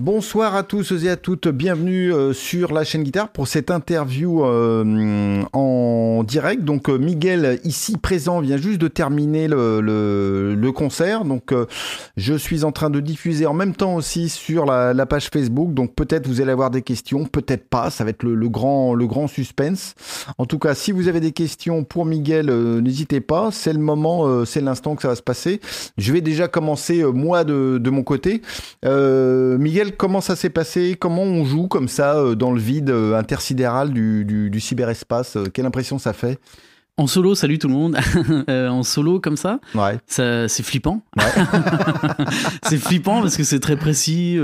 Bonsoir à tous et à toutes, bienvenue euh, sur la chaîne Guitare pour cette interview euh, en direct. Donc euh, Miguel, ici présent, vient juste de terminer le, concert. Donc je suis en train de diffuser en même temps aussi sur la, page Facebook. Donc peut-être vous allez avoir des questions, peut-être pas. Ça va être le, grand, suspense. En tout cas, si vous avez des questions pour Miguel, n'hésitez pas. C'est le moment, c'est l'instant que ça va se passer. Je vais déjà commencer moi de mon côté. Miguel, comment ça s'est passé? Comment on joue comme ça euh, dans le vide euh, intersidéral du, cyberespace? Euh, Quelle impression ça fait? En solo, salut tout le monde. en solo comme ça, ouais. ça c'est flippant. c'est flippant parce que c'est très précis,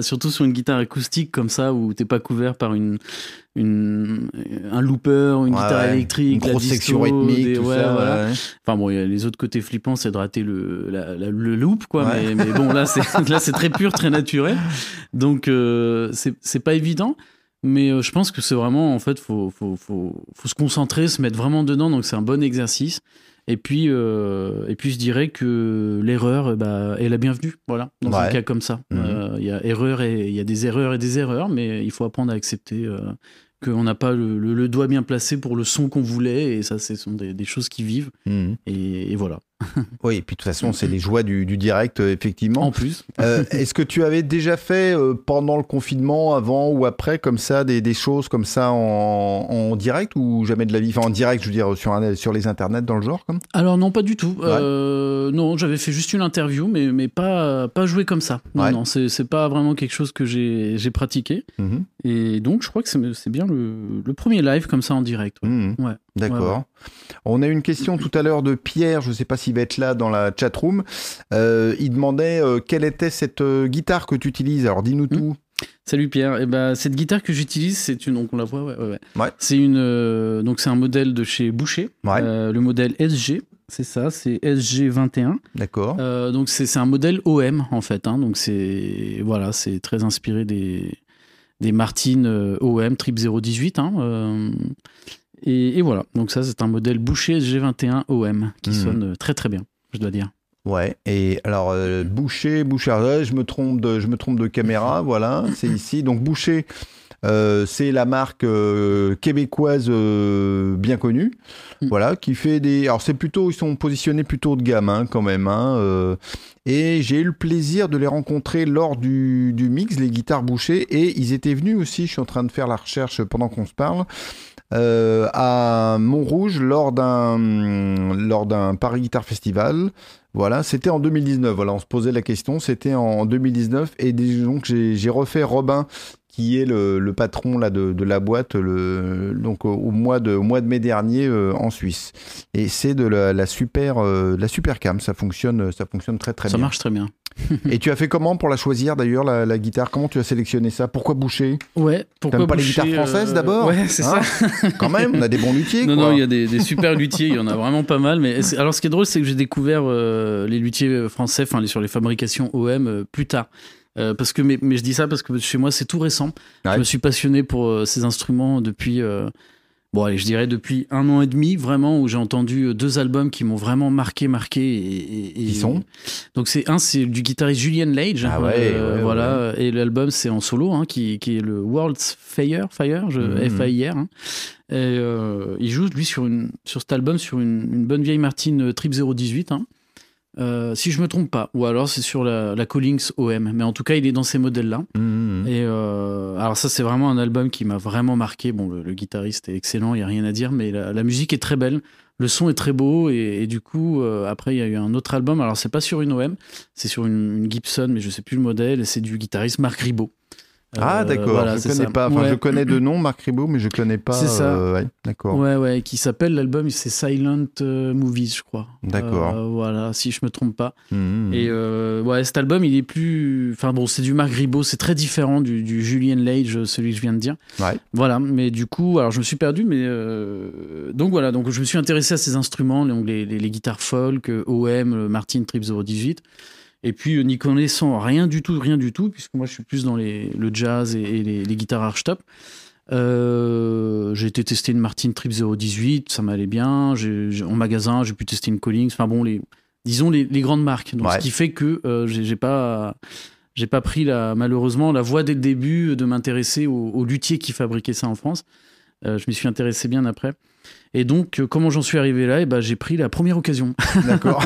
surtout sur une guitare acoustique comme ça où t'es pas couvert par une, une, un looper, une guitare électrique, une grosse section rythmique, tout ça, Enfin bon, les autres côtés flippants, c'est de rater le, le loop, quoi. Mais, mais, bon, là, c'est là, c'est très pur, très naturel. Donc, euh, c'est pas évident. Mais euh, je pense que c'est vraiment, en fait, faut, faut, faut, faut, se concentrer, se mettre vraiment dedans. Donc, c'est un bon exercice. Et puis, euh, et puis je dirais que l'erreur bah, est la bienvenue. Voilà, dans un cas comme ça. Mhm. Il y a erreur et il y a des erreurs et des erreurs, mais il faut apprendre à accepter qu'on n'a pas le, doigt bien placé pour le son qu'on voulait, et ça, ce sont des, choses qui vivent. Mhm. Et, voilà. oui, et puis de toute façon, c'est les joies du, direct, euh, effectivement. En plus. Euh, est-ce que tu avais déjà fait euh, pendant le confinement, avant ou après, comme ça, des, choses comme ça en, direct ou jamais de la vie? Enfin, en direct, je veux dire, sur, sur les internets, dans le genre comme? Alors, non, pas du tout. non, j'avais fait juste une interview, mais, mais pas, pas joué comme ça. Non, non, c'est pas vraiment quelque chose que j'ai pratiqué. Mhm. Et donc, je crois que c'est bien le, premier live comme ça en direct. Ouais. D'accord. On a une question tout à l'heure de Pierre, je ne sais pas s'il va être là dans la chat room. Euh, il demandait euh, quelle était cette euh, guitare que tu utilises? Alors dis-nous hmm. tout. Salut Pierre. Et eh ben, cette guitare que j'utilise, c'est une, donc on la voit, ouais, ouais. C'est une, donc c'est un modèle de chez Boucher, le modèle SG. C'est ça, c'est SG21. D'accord. donc c'est un modèle OM en fait. Hein. donc c'est voilà, c'est très inspiré des des Martin OM Trip 018. Hein, et, voilà, donc ça c'est un modèle Boucher G21 OM qui mhm. sonne euh, très très bien, je dois dire. Ouais, et alors euh, Boucher, Boucher, je me trompe de, je me trompe de caméra, voilà, c'est ici. Donc Boucher, euh, c'est la marque québécoise bien connue, mm. voilà, qui fait des. Alors c'est plutôt, ils sont positionnés plutôt de gamme hein, quand même. Hein, et j'ai eu le plaisir de les rencontrer lors du, du mix, les guitares Boucher, et ils étaient venus aussi. Je suis en train de faire la recherche pendant qu'on se parle. Euh, à Montrouge lors d'un lors d'un Paris Guitar Festival. Voilà, c'était en 2019. Voilà, on se posait la question. C'était en 2019 et donc j'ai refait Robin qui est le, patron là de, de, la boîte le, donc au, mois de au mois de mai dernier euh, en Suisse et c'est de la, super euh, la super cam ça fonctionne ça fonctionne très très bien ça marche très bien et tu as fait comment pour la choisir d'ailleurs, la, guitare? Comment tu as sélectionné ça? Pourquoi Boucher? Ouais, pourquoi pas les guitares françaises euh, d'abord? Ouais, c'est ça. Hein Quand même, on a des bons luthiers. Non, non, il y a des, super luthiers, il y en a vraiment pas mal. Mais alors, ce qui est drôle, c'est que j'ai découvert euh, les luthiers français, enfin, sur les fabrications OM euh, plus tard. parce que, mais, mais, je dis ça parce que chez moi, c'est tout récent. Je me suis passionné pour ces instruments depuis bon, allez, je dirais depuis un an et demi, vraiment, où j'ai entendu euh, deux albums qui m'ont vraiment marqué, marqué. Et, Ils sont? Donc, c'est un, c'est du guitariste Julian Lage. Ah ouais, euh, voilà. Et l'album, c'est en solo, hein, qui, qui, est le World's Fire, Fire, je, mhm. F-A-I-R. Hein. Et euh, il joue, lui, sur, une, sur cet album, sur une, une bonne vieille Martin Trip 018. Hein. Euh, si je me trompe pas, ou alors c'est sur la, la, Collings OM, mais en tout cas il est dans ces modèles-là. Mmh, mmh, mmh. Et euh, alors ça c'est vraiment un album qui m'a vraiment marqué. Bon, le, guitariste est excellent, il y a rien à dire, mais la, musique est très belle, le son est très beau, et, du coup euh, après il y a eu un autre album. Alors c'est pas sur une OM, c'est sur une, une, Gibson, mais je sais plus le modèle, et c'est du guitariste Marc Ribot. Ah euh, d'accord, je connais pas. Enfin, je connais de nom Marc Ribot, mais je connais pas. C'est ça. Euh, ouais, d'accord. Ouais, ouais, qui s'appelle l'album, c'est Silent euh, Movies, je crois. D'accord. voilà, si je me trompe pas. Mmh, mmh. Et ouais, cet album, il est plus. Enfin bon, c'est du Marc Ribot, c'est très différent du, du, Julian Lage, celui que je viens de dire. Ouais. Voilà, mais du coup, alors je me suis perdu, mais donc voilà, donc je me suis intéressé à ces instruments, les, les, les guitares folk, OM, Martin Trip 018. Et puis, euh, n'y connaissant rien du tout, rien du tout, puisque moi je suis plus dans les, le jazz et, les, guitares archtop. Euh, j'ai été tester une Martin Trip 018, ça m'allait bien. en magasin, j'ai pu tester une Collings. Enfin bon, les, disons les, grandes marques. Donc, Ce qui fait que euh, j'ai pas j'ai pas pris la, malheureusement la voie dès le début de m'intéresser aux au luthiers qui fabriquaient ça en France. Euh, je m'y suis intéressé bien après. Et donc, euh, comment j'en suis arrivé là? Et eh ben, J'ai pris la première occasion. D'accord.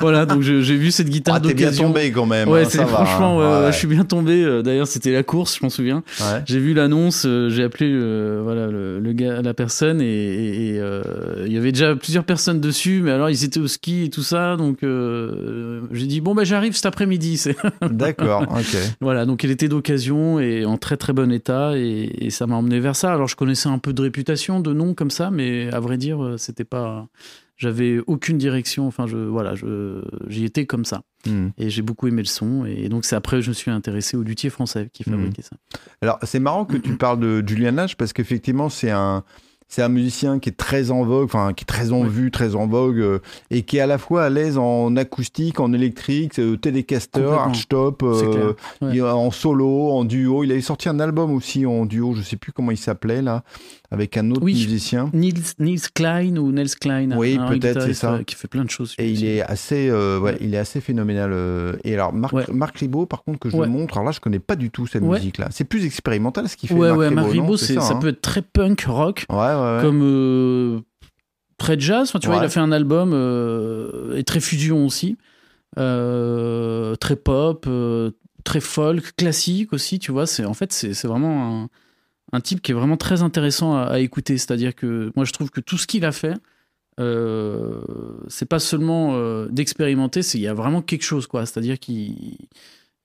voilà, donc j'ai vu cette guitare ah, d'occasion. T'es bien tombé quand même. Ouais, hein, franchement, hein. je suis bien tombé. Euh, d'ailleurs, c'était la course, je m'en souviens. J'ai vu l'annonce, euh, j'ai appelé voilà, le, gars, la personne et, il y avait déjà plusieurs personnes dessus, mais alors ils étaient au ski et tout ça. Donc, j'ai dit, bon, ben j'arrive cet après-midi. D'accord, ok. Voilà, donc elle était d'occasion et en très très bon état et, et ça m'a emmené vers ça. Alors, je connaissais un peu de réputation, de nom comme ça, mais à vrai dire, euh, c'était pas. J'avais aucune direction. Enfin, je, voilà, j'y étais comme ça. Hmm. Et j'ai beaucoup aimé le son. Et donc, c'est après que je me suis intéressé au luthier français qui hmm. fabriquait ça. Alors, c'est marrant que tu parles de Julian Nash parce qu'effectivement, c'est un c'est un musicien qui est très en vogue, enfin qui est très en vue, très en vogue, euh, et qui est à la fois à l'aise en acoustique, en électrique, euh, télécaster, archtop, euh, en solo, en duo. Il avait sorti un album aussi en duo, je sais plus comment il s'appelait là, avec un autre musicien. Nils, Nils Klein ou Nels Klein. Oui, peut-être c'est ça. Qui fait plein de choses. Et il est assez, ouais, il est assez phénoménal. Et alors Marc, Marc Ribot, par contre, que je montre, alors là je connais pas du tout cette musique là. C'est plus expérimental ce qu'il fait. Ouais, Marc Ribot, ça, ça hein peut être très punk rock. Ouais, comme euh, très jazz. tu vois, il a fait un album euh, et très fusion aussi, euh, très pop, très folk, classique aussi. Tu vois, c'est en fait c'est vraiment un, type qui est vraiment très intéressant à, écouter. C'est-à-dire que moi je trouve que tout ce qu'il a fait, c'est pas seulement d'expérimenter, c'est il y a vraiment quelque chose quoi. C'est-à-dire qu'il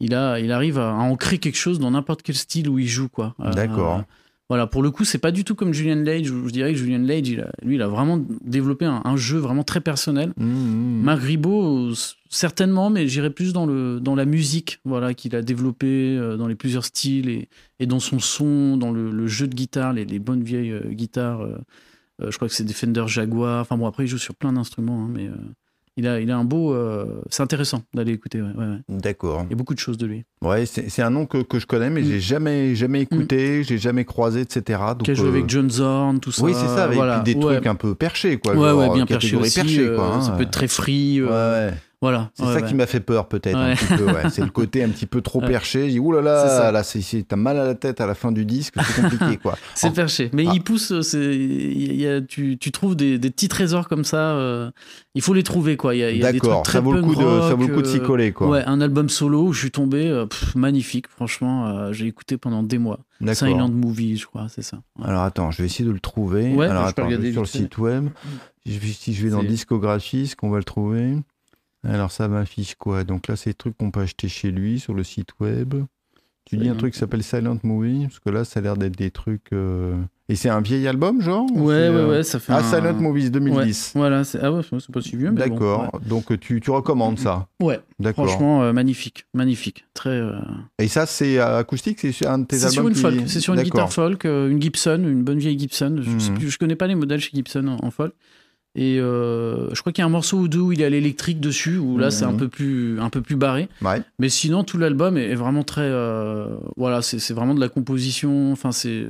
il a, il arrive à, ancrer quelque chose dans n'importe quel style où il joue quoi. D'accord. Voilà, pour le coup, c'est pas du tout comme Julian Lage. Je dirais que Julian Lage, lui, il a vraiment développé un, jeu vraiment très personnel. Mmh, mmh. Marc Ribot, certainement, mais j'irais plus dans, le, dans la musique voilà, qu'il a développé euh, dans les plusieurs styles et, et dans son son, dans le, jeu de guitare, les, les bonnes vieilles euh, guitares. Euh, je crois que c'est Defender Jaguar. Enfin bon, après, il joue sur plein d'instruments, hein, mais il a, il a un beau. Euh, c'est intéressant d'aller écouter. Ouais, ouais, D'accord. Il y a beaucoup de choses de lui. Ouais, c'est un nom que, que, je connais, mais mm. j'ai jamais, jamais écouté, mm. j'ai jamais croisé, etc. Donc, Qui a joué avec euh, John Zorn, tout ça. Oui, c'est ça, avec des trucs un peu perchés, quoi. Ouais, ouais, bien perché aussi. Perché, quoi, hein. Ça peut être très free. ouais, ouais. Voilà. C'est ça qui m'a fait peur peut-être un petit peu. C'est le côté un petit peu trop perché. J'ai dit oulala, là, t'as mal à la tête à la fin du disque, c'est compliqué quoi. c'est perché, mais ah. il pousse. Y a, tu, tu, trouves des, des, petits trésors comme ça. Euh, il faut les trouver quoi. Il y a, des trucs très ça vaut le coup de, ça vaut le coup de s'y euh, coller quoi. Ouais, un album solo où je suis tombé euh, magnifique. Franchement, j'ai écouté pendant des mois. Silent Movie, je crois, c'est ça. Alors attends, je vais essayer de le trouver. Alors attends, je vais sur le site web. Si je vais dans discographie, est-ce qu'on va le trouver? Alors ça m'affiche quoi? Donc là, c'est des trucs qu'on peut acheter chez lui sur le site web. Tu dis un truc qui s'appelle Silent Movie Parce que là, ça a l'air d'être des trucs. Euh, et c'est un vieil album, genre Ouais, ouais, euh, ouais, ça fait. Ah, Silent Movies 2010. voilà, c'est ah ouais, c'est pas si vieux. D'accord, donc tu, tu, recommandes ça? Ouais, d'accord. Franchement, euh, magnifique, magnifique. Très. Et ça, c'est acoustique C'est un de tes albums sur une folk, c'est sur une guitare folk, une Gibson, une bonne vieille Gibson. Je, sais plus, je connais pas les modèles chez Gibson en, en folk. Et euh, je crois qu'il y a un morceau ou deux où il est à l'électrique dessus, où là c'est un mhm. peu plus un peu plus barré. Mais sinon tout l'album est, vraiment très euh, voilà, c'est vraiment de la composition. Enfin c'est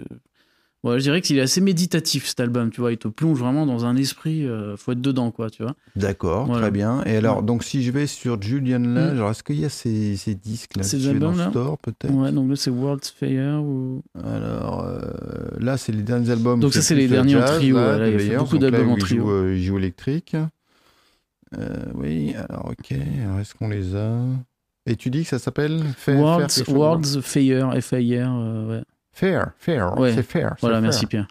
je dirais qu'il est assez méditatif cet album, tu vois, il te plonge vraiment dans un esprit, euh, faut être dedans, quoi, tu vois. D'accord, très bien. Et alors, donc si je vais sur Julian Lage, mm. est-ce qu'il y a ces, ces disques là Ces albums là store peut-être? Ouais, donc là c'est World's Fair ou. Alors euh, là c'est les derniers albums. Donc ça c'est les derniers en trio, là, il y a beaucoup d'albums en trio. Euh, il joue, électrique. oui, alors ok, alors est-ce qu'on les a? Et tu dis que ça s'appelle World's, World's Fair, F-A-I-R, ouais. Fair, fair, c'est fair. Voilà, merci Pierre.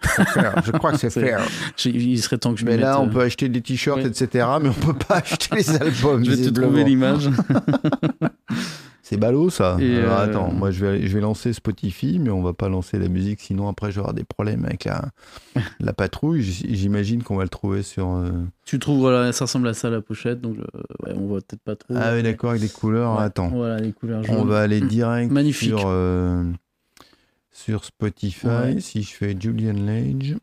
Je crois que c'est fair. Il serait temps que je Mais là, on euh, peut acheter des t-shirts, etc., mais on peut pas acheter les albums. je vais te trouver l'image. c'est ballot, ça. Alors, euh, attends, moi, je vais, je vais lancer Spotify, mais on va pas lancer la musique, sinon après, j'aurai des problèmes avec la, la patrouille. J'imagine qu'on va le trouver sur. Euh, tu trouves, voilà, ça ressemble à ça la pochette, donc ouais, on voit peut-être pas trop. Ah oui, d'accord, avec des couleurs. Attends. Voilà, les couleurs jaunes. On va aller direct Magnifique. sur sur Spotify, si je fais Julian Lage.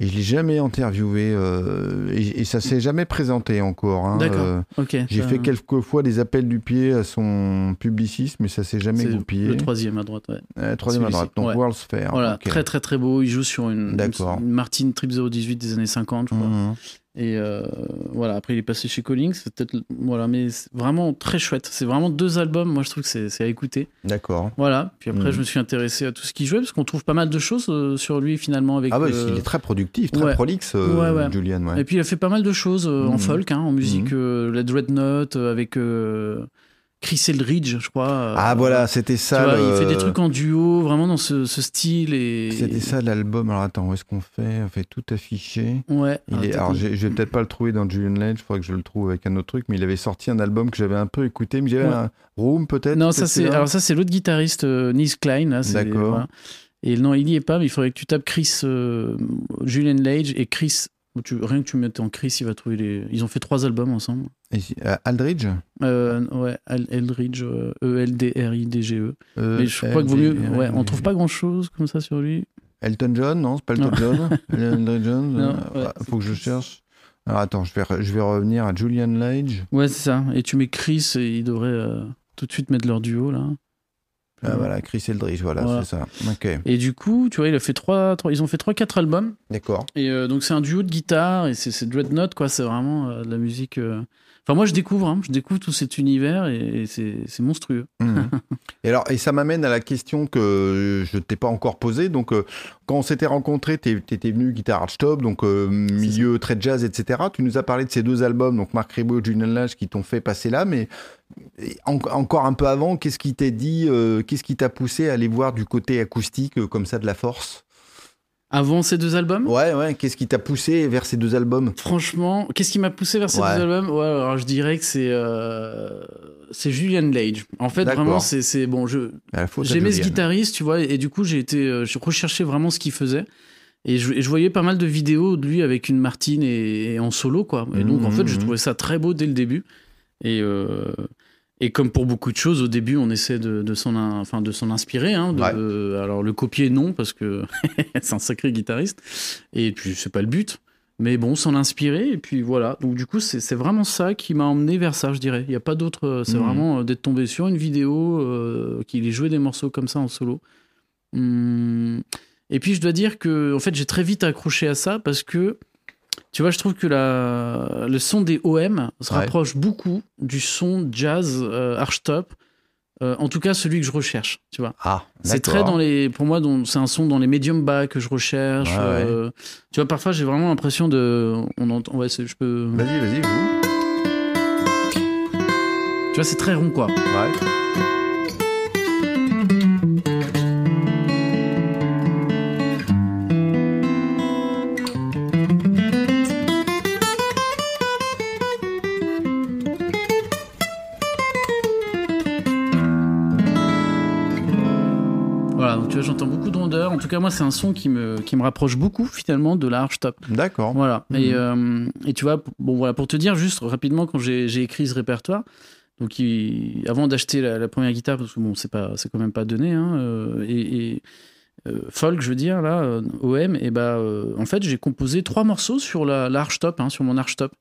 Et je l'ai jamais interviewé euh, et, ça s'est jamais présenté encore. Hein, D'accord. Euh, j'ai fait quelques fois des appels du pied à son publiciste, mais ça s'est jamais goupillé. Le troisième à droite, ouais. troisième à droite, donc World's Fair. Voilà, très très très beau. Il joue sur une, une, Martin Trip 018 des années 50, je crois. Mhm. Et euh, voilà, après il est passé chez Collins, c'est peut-être voilà, mais c'est vraiment très chouette. C'est vraiment deux albums. Moi, je trouve que c'est à écouter. D'accord. Voilà. Puis après, Mhm. je me suis intéressé à tout ce qu'il jouait parce qu'on trouve pas mal de choses euh, sur lui finalement avec. Ah ouais, euh, il est très productif, très ouais. prolixe, euh, Ouais, ouais. Julian. Et puis il a fait pas mal de choses en Mhm. folk, hein, en musique, euh, la Dreadnought avec Chris Eldridge, je crois. euh, ah voilà, c'était ça. vois, il fait des trucs en duo, vraiment dans ce, ce style et. C'était ça l'album. Alors attends, où est-ce qu'on fait? On fait tout affiché. Ouais. Il est, alors, je vais peut-être pas le trouver dans Julian Lage, il faudrait que je le trouve avec un autre truc, mais il avait sorti un album que j'avais un peu écouté, mais j'avais Ouais. un Room peut-être Non, ça c'est celui-là? alors ça c'est l'autre guitariste euh, Nils Klein D'accord. voilà. Et non, il y est pas, mais il faudrait que tu tapes Chris euh, Julian Lage et Chris. Tu, rien que tu mettes en Chris, il va trouver les. Ils ont fait trois albums ensemble. Euh, Aldridge Euh, ouais, Al- Eldridge, euh, E-L-D-R-I-D-G-E. Euh, Mais je crois que vaut mieux. Ouais, on trouve pas grand chose comme ça sur lui. Elton John, non, c'est pas Elton. John. Aldridge John, ouais, faut que je cherche. Alors attends, je vais, je vais revenir à Julian Lage. Ouais, c'est ça. Et tu mets Chris et ils devraient euh, tout de suite mettre leur duo là. Ah, voilà, Chris Eldridge, voilà, Voilà. c'est ça. Ok, Et du coup, tu vois, il a fait trois, trois- ils ont fait trois, quatre albums. d'accord. Et euh, donc c'est un duo de guitare et c'est c'est Dreadnought quoi. C'est vraiment euh, de la musique. Enfin moi je découvre, hein, je découvre tout cet univers et, et c'est monstrueux. Mhm. et alors, et ça m'amène à la question que je t'ai pas encore posée. Donc, euh, quand on s'était rencontrés, tu étais venu guitare hardstop, donc euh, milieu très jazz, etc. Tu nous as parlé de ces deux albums, donc Marc Ribot et Julian Lage, qui t'ont fait passer là. Mais en- encore un peu avant, qu'est-ce qui t'a dit, euh, qu'est-ce qui t'a poussé à aller voir du côté acoustique comme ça de la force? Avant ces deux albums, Ouais, ouais. Qu'est-ce qui t'a poussé vers ces deux albums? Franchement, qu'est-ce qui m'a poussé vers ces Ouais. deux albums? Ouais, alors je dirais que c'est euh, c'est Julian Lage. En fait vraiment c'est bon je à j'aimais ce guitariste tu vois et du coup j'ai été euh, je recherchais vraiment ce qu'il faisait. Et je, et je voyais pas mal de vidéos de lui avec une Martine et, et en solo, quoi. Et donc, en fait, je Mhm. trouvais ça très beau dès le début. Et, euh, et comme pour beaucoup de choses, au début, on essaie de, de s'en in- enfin, inspirer. Hein, de- Ouais. euh, alors, le copier, non, parce que c'est un sacré guitariste. Et puis, c'est pas le but. Mais bon, s'en inspirer. Et puis, voilà. Donc, du coup, c'est vraiment ça qui m'a emmené vers ça, je dirais. Il n'y a pas d'autre. euh, C'est Mhm. vraiment euh, d'être tombé sur une vidéo, euh, qu'il ait joué des morceaux comme ça en solo. Hum, Et puis, je dois dire que, en fait, j'ai très vite accroché à ça parce que. Tu vois, je trouve que la, le son des OM se Ouais. rapproche beaucoup du son jazz euh, archtop, euh, en tout cas celui que je recherche. Tu vois, Ah, c'est très dans les, pour moi, c'est un son dans les médiums bas que je recherche. Ouais, ouais. euh, tu vois, parfois j'ai vraiment l'impression de, on entend, ouais, c'est- je peux, Vas-y, vas-y, joue. tu vois, c'est très rond quoi. Ouais. En tout cas, moi, c'est un son qui me, qui me rapproche beaucoup finalement de la archtop. D'accord. Voilà. Mhm. Et, euh, et tu vois, bon, voilà, pour te dire juste rapidement, quand j'ai écrit ce répertoire, donc il- avant d'acheter la, la première guitare, parce que bon, c'est quand même pas donné, hein, euh, et, et, euh, folk, je veux dire, là, OM, et bah, en fait, j'ai composé trois morceaux sur la, la archtop, hein, sur mon archtop,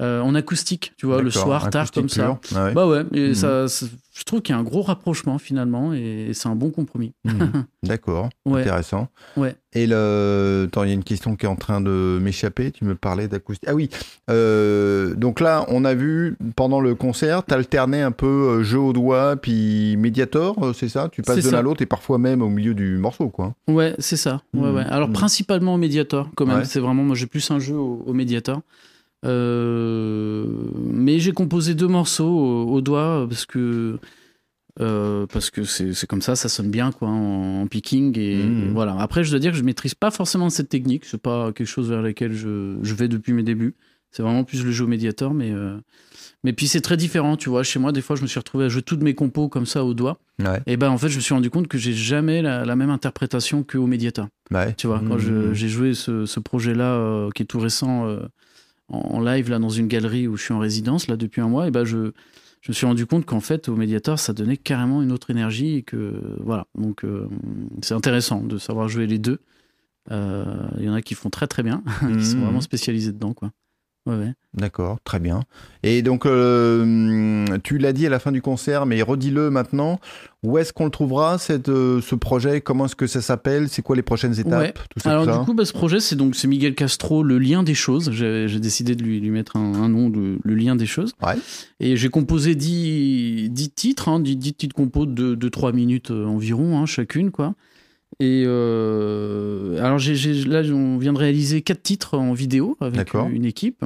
euh, en acoustique, tu vois, le soir, tard, comme ça. pur. Ouais. Bah ouais, et Mhm. ça, je trouve qu'il y a un gros rapprochement finalement, et c'est un bon compromis. Mhm. D'accord, Ouais. intéressant. Ouais. Et. Attends, il y a une question qui est en train de m'échapper. Tu me parlais d'acoustique. Ah oui. Euh, donc là, on a vu pendant le concert, t'alternais un peu euh, jeu au doigt puis médiator, c'est ça? Tu passes de l'un à l'autre et parfois même au milieu du morceau, quoi. Ouais, c'est ça. Ouais, Mhm. ouais. Alors, principalement au Mediator, quand même. C'est vraiment, moi, j'ai plus un jeu au, au Mediator. Euh, mais j'ai composé deux morceaux au, au doigt parce que. euh, parce que c'est comme ça, ça sonne bien quoi en, en picking et Mhm. voilà. Après, je dois dire que je maîtrise pas forcément cette technique. C'est pas quelque chose vers lequel je, je vais depuis mes débuts. C'est vraiment plus le jeu au Mediator, mais euh, mais puis c'est très différent. Tu vois, chez moi, des fois, je me suis retrouvé à jouer toutes mes compos comme ça au doigt. Ouais. Et ben en fait, je me suis rendu compte que j'ai jamais la, la même interprétation qu'au Mediator. Ouais. Tu vois, quand Mhm. j'ai joué ce, ce projet-là, euh, qui est tout récent, en, live, là, dans une galerie où je suis en résidence, là, depuis un mois, et ben je, je me suis rendu compte qu'en fait, au Mediator, ça donnait carrément une autre énergie et que, voilà. Donc, euh, c'est intéressant de savoir jouer les deux. Euh, Il y en a qui font très très bien, qui sont Mhm. vraiment spécialisés dedans, quoi. Ouais, ouais. D'accord, très bien. Et donc, euh, tu l'as dit à la fin du concert, mais redis-le maintenant. Où est-ce qu'on le trouvera, cette, euh, ce projet? Comment est-ce que ça s'appelle? C'est quoi les prochaines étapes? Ouais. tout ça, Alors tout ça du coup, bah, ce projet, c'est donc c'est Miguel Castro, le lien des choses. J'ai décidé de lui, lui mettre un, un nom, le, le lien des choses. Et j'ai composé 10, 10 titres, hein, 10, 10 petites compos de, de 3 minutes euh, environ, hein, chacune, quoi. Et euh, alors là, on vient de réaliser quatre titres en vidéo avec une équipe.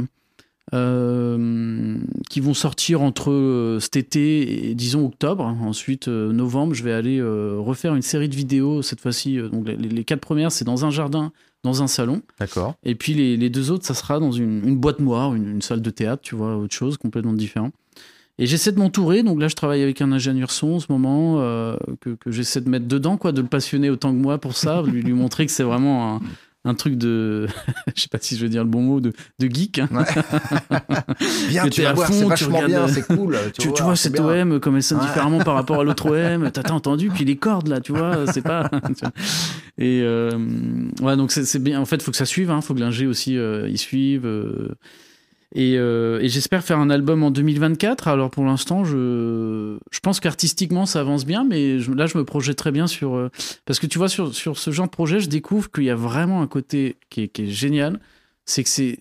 euh, qui vont sortir entre euh, cet été et disons octobre. Ensuite, novembre, je vais aller refaire une série de vidéos. Cette fois-ci, donc les, les quatre premières, c'est dans un jardin, dans un salon. D'accord. Et puis les, les deux autres, ça sera dans une, une boîte noire, une, une salle de théâtre, tu vois, autre chose, complètement différent. Et j'essaie de m'entourer, donc là je travaille avec un ingénieur son en ce moment, euh, que, que j'essaie de mettre dedans, quoi, de le passionner autant que moi pour ça, lui, lui montrer que c'est vraiment un, un truc de, je sais pas si je veux dire le bon mot, de, de geek. hein. Bien, Que tu vas à voir, fond, c'est tu regardes, bien, c'est cool. Tu, tu vois c'est cette bien. OM, comme elle sonne Ouais. différemment par rapport à l'autre OM, t'as entendu, puis les cordes là, tu vois, c'est pas. tu vois. Et euh, ouais, donc c'est bien. En fait, il faut que ça suive, il faut que l'ingé aussi euh, y suive. euh. Et euh, et j'espère faire un album en 2024. Alors pour l'instant, je, je pense qu'artistiquement ça avance bien, mais je- là je me projette très bien sur. euh, parce que tu vois, sur, sur ce genre de projet, je découvre qu'il y a vraiment un côté qui est, qui est génial. C'est que c'est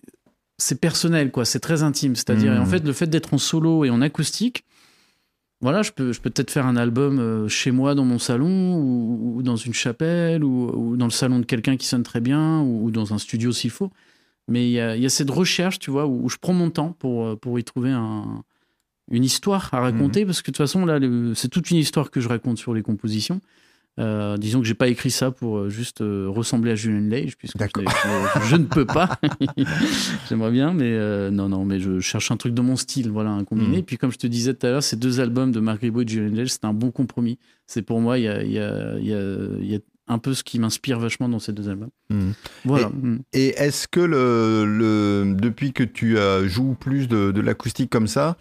c'est personnel, quoi. C'est très intime. C'est-à-dire, et en fait, le fait d'être en solo et en acoustique, voilà, je peux, je peux peut-être faire un album euh, chez moi dans mon salon ou, ou dans une chapelle ou, ou dans le salon de quelqu'un qui sonne très bien ou, ou dans un studio s'il faut. Mais il y a, il y a cette recherche, tu vois, où, où je prends mon temps pour, euh, pour y trouver un- une histoire à raconter parce que de toute façon, là, c'est toute une histoire que je raconte sur les compositions. Euh, disons que j'ai pas écrit ça pour euh, juste euh, ressembler à Julian Lage, puisque je, D'accord. je- je ne peux pas. J'aimerais bien, mais euh, non, non, mais je cherche un truc de mon style, voilà, un combiné. Mhm. Et puis, comme je te disais tout à l'heure, ces deux albums de Mark Ribot et Julian Lage, c'est un bon compromis. C'est pour moi, il y a, il y, a, il y, a, il y a un peu ce qui m'inspire vachement dans ces deux albums. Mhm. Voilà. Mm. Et est-ce que le, le, depuis que tu euh, joues plus de, de l'acoustique comme ça,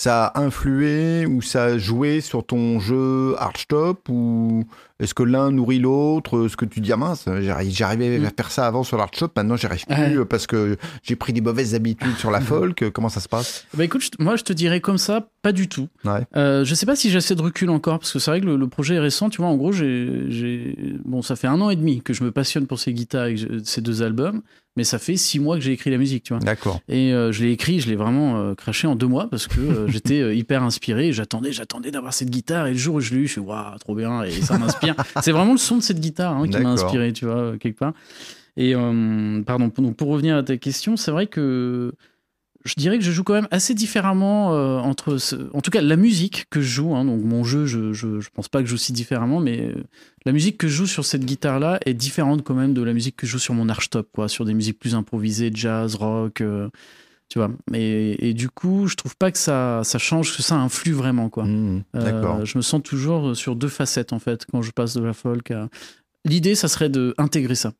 ça a influé ou ça a joué sur ton jeu hardstop ou est-ce que l'un nourrit l'autre Est-ce que tu dis ah mince, j'arri- j'arrivais à faire ça avant sur l'hardstop, maintenant j'y arrive plus Ouais. parce que j'ai pris des mauvaises habitudes sur la folk. Comment ça se passe? Bah écoute, moi je te dirais comme ça, pas du tout. Ouais. Euh, je sais pas si j'ai assez de recul encore, parce que c'est vrai que le, le projet est récent, tu vois, en gros, j'ai, bon, ça fait un an et demi que je me passionne pour ces guitares et ces deux albums, mais ça fait six mois que j'ai écrit la musique, tu vois. D'accord. Et euh, je l'ai écrit, je l'ai vraiment euh, craché en deux mois parce que euh, j'étais hyper inspiré. J'attendais, j'attendais d'avoir cette guitare. Et le jour où je l'ai eu, je suis waouh, trop bien. Et ça m'inspire. C'est vraiment le son de cette guitare hein, qui m'a inspiré, tu vois, quelque part. Et pardon, pour, donc, pour revenir à ta question, c'est vrai que je dirais que je joue quand même assez différemment euh, entre, ce- en tout cas, la musique que je joue. hein, donc mon jeu, je, je, je pense pas que je joue si différemment, mais euh, la musique que je joue sur cette guitare-là est différente quand même de la musique que je joue sur mon archtop, quoi, sur des musiques plus improvisées, jazz, rock. euh, tu vois. Et, et du coup, je trouve pas que ça, ça change, que ça influe vraiment, quoi. Euh, D'accord. je me sens toujours sur deux facettes, en fait, quand je passe de la folk à. L'idée, ça serait de intégrer ça.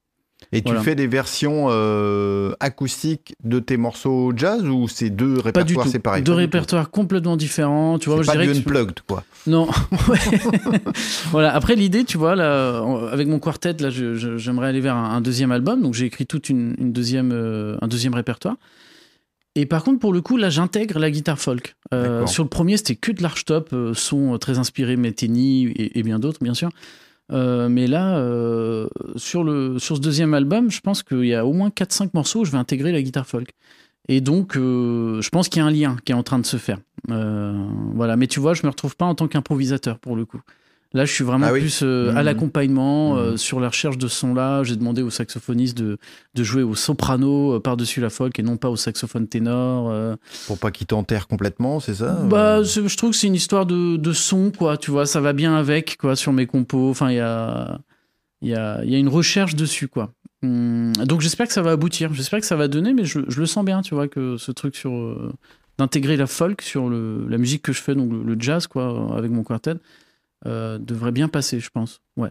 Et tu fais des versions euh, acoustiques de tes morceaux jazz ou c'est deux Pas du répertoires tout. séparés? Deux répertoires complètement différents. Tu vois, je pas que unplugged, quoi. Non. Voilà. Après, l'idée, tu vois, là, avec mon quartet, là, j'aimerais aller vers un, un deuxième album. Donc, j'ai écrit toute une, une deuxième, euh, un deuxième répertoire. Et par contre, pour le coup, là, j'intègre la guitare folk. Euh, sur le premier, c'était que de l'archtop, son très inspiré Metheny et, et bien d'autres, bien sûr. Euh, mais là, euh, sur, le, sur ce deuxième album, je pense qu'il y a au moins 4-5 morceaux où je vais intégrer la guitare folk. Et donc, euh, je pense qu'il y a un lien qui est en train de se faire. Voilà. Mais tu vois, je me retrouve pas en tant qu'improvisateur pour le coup. Là, je suis vraiment Ah oui. plus euh, à Mhm. l'accompagnement, euh, Mhm. sur la recherche de son là. J'ai demandé au saxophoniste de, de jouer au soprano euh, par-dessus la folk et non pas au saxophone ténor. euh. Pour pas qu'il t'enterre complètement, c'est ça Bah, je trouve que c'est une histoire de, de son, quoi. Tu vois, ça va bien avec, quoi, sur mes compos. Enfin, il y a, il y, a, il y a une recherche dessus, quoi. Hum, donc, j'espère que ça va aboutir. J'espère que ça va donner, mais je, je le sens bien, tu vois, que ce truc sur. euh, d'intégrer la folk sur le, la musique que je fais, donc le, le jazz, quoi, avec mon quartet, euh, devrait bien passer, je pense. Ouais.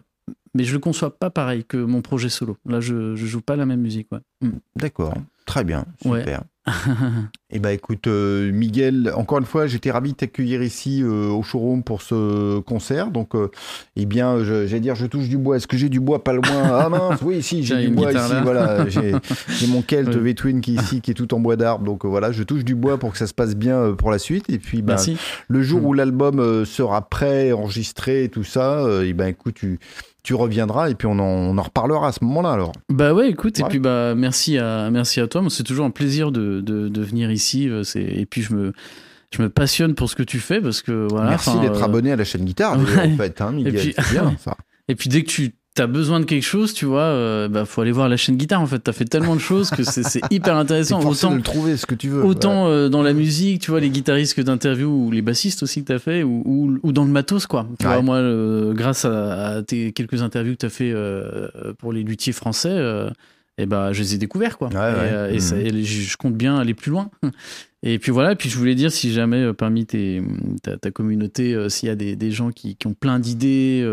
Mais je le conçois pas pareil que mon projet solo. Là, je, je joue pas la même musique, ouais. Hum. D'accord, très bien, Ouais. Eh ben écoute, euh, Miguel, encore une fois, j'étais ravi de t'accueillir ici euh, au showroom pour ce concert. Donc, euh, eh bien, j'allais dire, je touche du bois. Est-ce que j'ai du bois pas loin? Ah mince, oui, si, j'ai du bois ici. là. Voilà, j'ai mon Kelt. V-Twin qui est ici, qui est tout en bois d'arbre. Donc euh, voilà, je touche du bois pour que ça se passe bien euh, pour la suite. Et puis, ben, le jour Mm. où l'album euh, sera prêt, enregistré et tout ça, eh ben écoute, tu, tu reviendras et puis on en, on en reparlera à ce moment-là alors. Bah ouais, écoute, Ouais. et puis bah merci à merci à toi. C'est toujours un plaisir de, de, de venir ici. euh, et puis je me je me passionne pour ce que tu fais parce que voilà. Merci d'être euh, abonné à la chaîne guitare, ouais. en fait, hein, Miguel. puis- c'est bien ouais. ça. Et puis dès que tu as besoin de quelque chose, tu vois, euh, bah faut aller voir la chaîne guitare. En fait, t'as fait tellement de choses que c'est hyper intéressant. Autant de trouver ce que tu veux. Autant euh, dans la musique, tu vois, les guitaristes que t'interviews ou les bassistes aussi que t'as fait, ou, ou, ou dans le matos, quoi. Tu Ouais. vois, moi, euh, grâce à, à tes quelques interviews que t'as fait euh, pour les luthiers français, et ben, je les ai découverts, quoi. Ouais, et Mhm. ça- et je compte bien aller plus loin. Et puis voilà, et puis je voulais dire si jamais parmi tes, ta, ta communauté, s'il y a des, des gens qui, qui ont plein d'idées,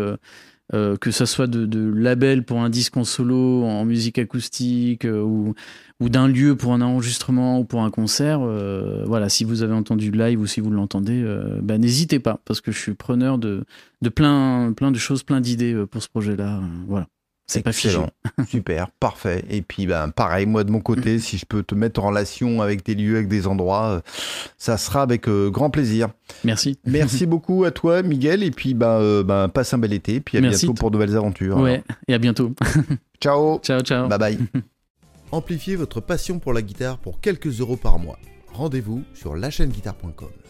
euh, que ça soit de, de labels pour un disque en solo, en musique acoustique, euh, ou, ou d'un lieu pour un enregistrement ou pour un concert, euh, voilà, si vous avez entendu live ou si vous l'entendez, euh, bah, n'hésitez pas, parce que je suis preneur de, de plein, plein de choses, plein d'idées euh, pour ce projet-là. euh, voilà. C'est pas figé. Excellent, super, parfait. Et puis, ben, pareil, moi de mon côté, si je peux te mettre en relation avec des lieux, avec des endroits, euh, ça sera avec euh, grand plaisir. Merci. Merci beaucoup à toi, Miguel. Et puis, ben, euh, ben, passe un bel été. Puis à Merci. bientôt pour de nouvelles aventures. Ouais, et à bientôt. Ciao. ciao, ciao. Bye bye. Amplifiez votre passion pour la guitare pour quelques euros par mois. Rendez-vous sur lachaîneguitare.com.